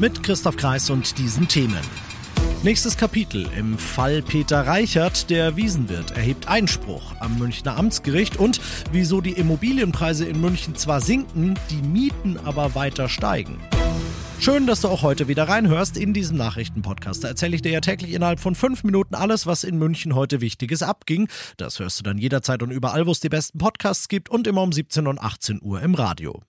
Mit Christoph Kreis und diesen Themen. Nächstes Kapitel im Fall Peter Reichert. Der Wiesenwirt erhebt Einspruch am Münchner Amtsgericht und wieso die Immobilienpreise in München zwar sinken, die Mieten aber weiter steigen. Schön, dass du auch heute wieder reinhörst in diesem Nachrichtenpodcast. Da erzähle ich dir ja täglich innerhalb von fünf Minuten alles, was in München heute Wichtiges abging. Das hörst du dann jederzeit und überall, wo es die besten Podcasts gibt und immer um 17 und 18 Uhr im Radio.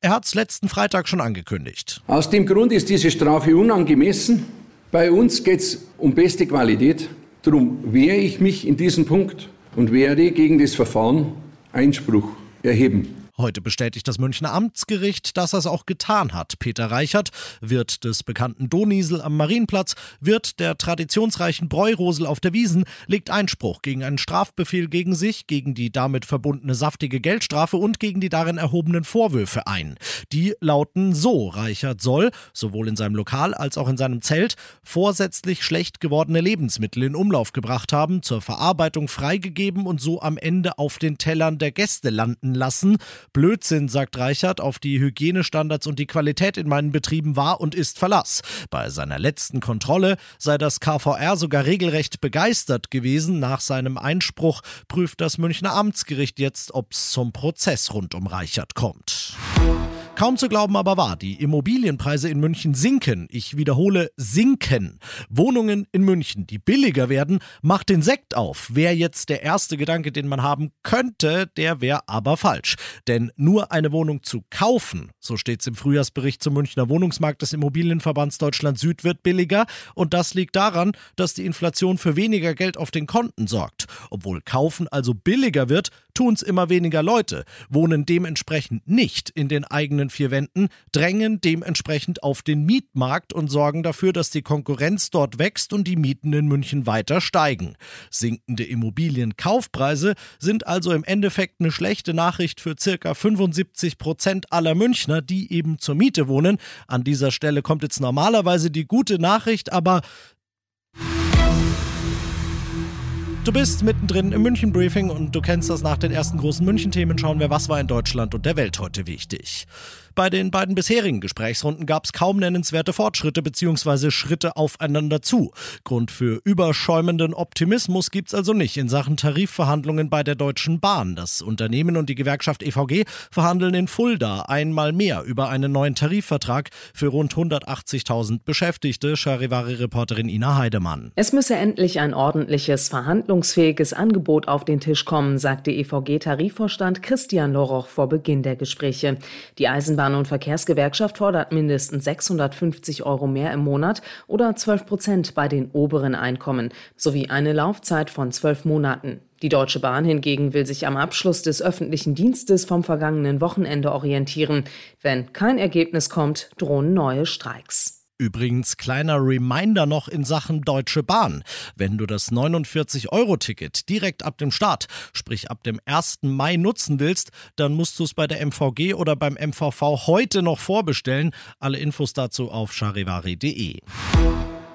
Er hat es letzten Freitag schon angekündigt. Aus dem Grund ist diese Strafe unangemessen. Bei uns geht es um beste Qualität. Darum wehre ich mich in diesem Punkt und werde gegen das Verfahren Einspruch erheben. Heute bestätigt das Münchner Amtsgericht, dass er es auch getan hat. Peter Reichert, Wirt des bekannten Doniesel am Marienplatz, Wirt der traditionsreichen Bräurosel auf der Wiesen, legt Einspruch gegen einen Strafbefehl gegen sich, gegen die damit verbundene saftige Geldstrafe und gegen die darin erhobenen Vorwürfe ein. Die lauten so: Reichert soll, sowohl in seinem Lokal als auch in seinem Zelt, vorsätzlich schlecht gewordene Lebensmittel in Umlauf gebracht haben, zur Verarbeitung freigegeben und so am Ende auf den Tellern der Gäste landen lassen. Blödsinn, sagt Reichert, auf die Hygienestandards und die Qualität in meinen Betrieben war und ist Verlass. Bei seiner letzten Kontrolle sei das KVR sogar regelrecht begeistert gewesen. Nach seinem Einspruch prüft das Münchner Amtsgericht jetzt, ob es zum Prozess rund um Reichert kommt. Kaum zu glauben aber wahr, die Immobilienpreise in München sinken. Ich wiederhole, sinken. Wohnungen in München, die billiger werden, macht den Sekt auf. Wäre jetzt der erste Gedanke, den man haben könnte, der wäre aber falsch. Denn nur eine Wohnung zu kaufen, so steht es im Frühjahrsbericht zum Münchner Wohnungsmarkt des Immobilienverbands Deutschland Süd, wird billiger. Und das liegt daran, dass die Inflation für weniger Geld auf den Konten sorgt. Obwohl kaufen also billiger wird, tun es immer weniger Leute, wohnen dementsprechend nicht in den eigenen vier Wänden, drängen dementsprechend auf den Mietmarkt und sorgen dafür, dass die Konkurrenz dort wächst und die Mieten in München weiter steigen. Sinkende Immobilienkaufpreise sind also im Endeffekt eine schlechte Nachricht für circa 75 Prozent aller Münchner, die eben zur Miete wohnen. An dieser Stelle kommt jetzt normalerweise die gute Nachricht, aber Du bist mittendrin im München Briefing und du kennst das nach den ersten großen München Themen schauen wir, was war in Deutschland und der Welt heute wichtig. Bei den beiden bisherigen Gesprächsrunden gab es kaum nennenswerte Fortschritte bzw. Schritte aufeinander zu. Grund für überschäumenden Optimismus gibt es also nicht in Sachen Tarifverhandlungen bei der Deutschen Bahn. Das Unternehmen und die Gewerkschaft EVG verhandeln in Fulda einmal mehr über einen neuen Tarifvertrag für rund 180.000 Beschäftigte, Charivari-Reporterin Ina Heidemann. Es müsse endlich ein ordentliches, verhandlungsfähiges Angebot auf den Tisch kommen, sagte EVG-Tarifvorstand Christian Loroch vor Beginn der Gespräche. Die Eisenbahn Eisenbahn- und Verkehrsgewerkschaft fordert mindestens 650 Euro mehr im Monat oder 12 Prozent bei den oberen Einkommen sowie eine Laufzeit von zwölf Monaten. Die Deutsche Bahn hingegen will sich am Abschluss des öffentlichen Dienstes vom vergangenen Wochenende orientieren. Wenn kein Ergebnis kommt, drohen neue Streiks. Übrigens, kleiner Reminder noch in Sachen Deutsche Bahn. Wenn du das 49-Euro-Ticket direkt ab dem Start, sprich ab dem 1. Mai nutzen willst, dann musst du es bei der MVG oder beim MVV heute noch vorbestellen. Alle Infos dazu auf charivari.de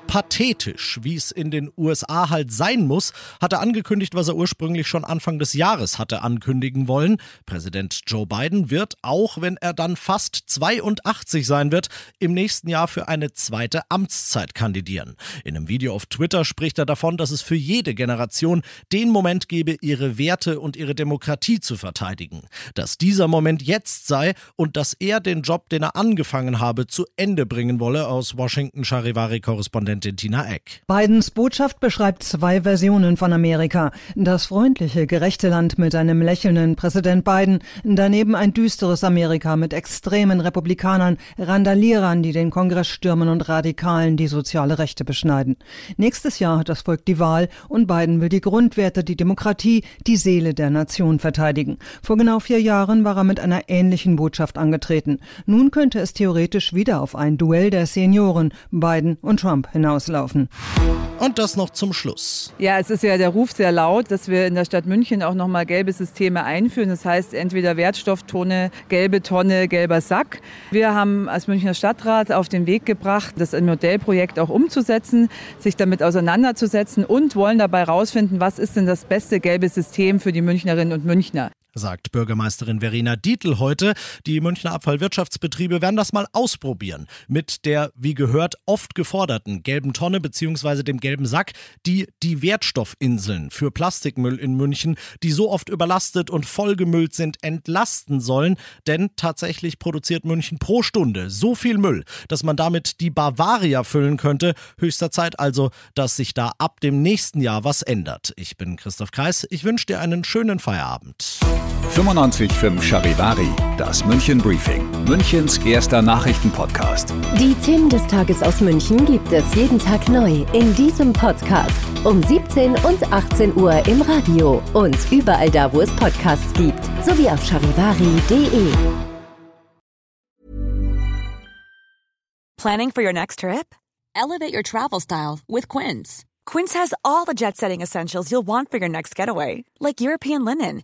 pathetisch, wie es in den USA halt sein muss, hat er angekündigt, was er ursprünglich schon Anfang des Jahres hatte ankündigen wollen. Präsident Joe Biden wird, auch wenn er dann fast 82 sein wird, im nächsten Jahr für eine zweite Amtszeit kandidieren. In einem Video auf Twitter spricht er davon, dass es für jede Generation den Moment gebe, ihre Werte und ihre Demokratie zu verteidigen. Dass dieser Moment jetzt sei und dass er den Job, den er angefangen habe, zu Ende bringen wolle, aus Washington Charivari-Korrespondent Korrespondentin Tina Eck. Bidens Botschaft beschreibt zwei Versionen von Amerika. Das freundliche, gerechte Land mit einem lächelnden Präsident Biden, daneben ein düsteres Amerika mit extremen Republikanern, Randalierern, die den Kongress stürmen und Radikalen, die soziale Rechte beschneiden. Nächstes Jahr hat das Volk die Wahl und Biden will die Grundwerte, die Demokratie, die Seele der Nation verteidigen. Vor genau vier Jahren war er mit einer ähnlichen Botschaft angetreten. Nun könnte es theoretisch wieder auf ein Duell der Senioren, Biden und Trump, hinaus hinauslaufen. Und das noch zum Schluss. Ja, es ist ja der Ruf sehr laut, dass wir in der Stadt München auch nochmal gelbe Systeme einführen. Das heißt entweder Wertstofftonne, gelbe Tonne, gelber Sack. Wir haben als Münchner Stadtrat auf den Weg gebracht, das Modellprojekt auch umzusetzen, sich damit auseinanderzusetzen und wollen dabei herausfinden, was ist denn das beste gelbe System für die Münchnerinnen und Münchner sagt Bürgermeisterin Verena Dietl heute. Die Münchner Abfallwirtschaftsbetriebe werden das mal ausprobieren. Mit der, wie gehört, oft geforderten gelben Tonne bzw. dem gelben Sack, die die Wertstoffinseln für Plastikmüll in München, die so oft überlastet und vollgemüllt sind, entlasten sollen. Denn tatsächlich produziert München pro Stunde so viel Müll, dass man damit die Bavaria füllen könnte. Höchster Zeit also, dass sich da ab dem nächsten Jahr was ändert. Ich bin Christoph Kreis. Ich wünsche dir einen schönen Feierabend. 95.5 Charivari, das München Briefing, Münchens erster Nachrichtenpodcast. Die Themen des Tages aus München gibt es jeden Tag neu in diesem Podcast. Um 17 und 18 Uhr im Radio und überall da, wo es Podcasts gibt, sowie auf charivari.de. Planning for your next trip? Elevate your travel style with Quince. Quince has all the jet setting essentials you'll want for your next getaway, like European linen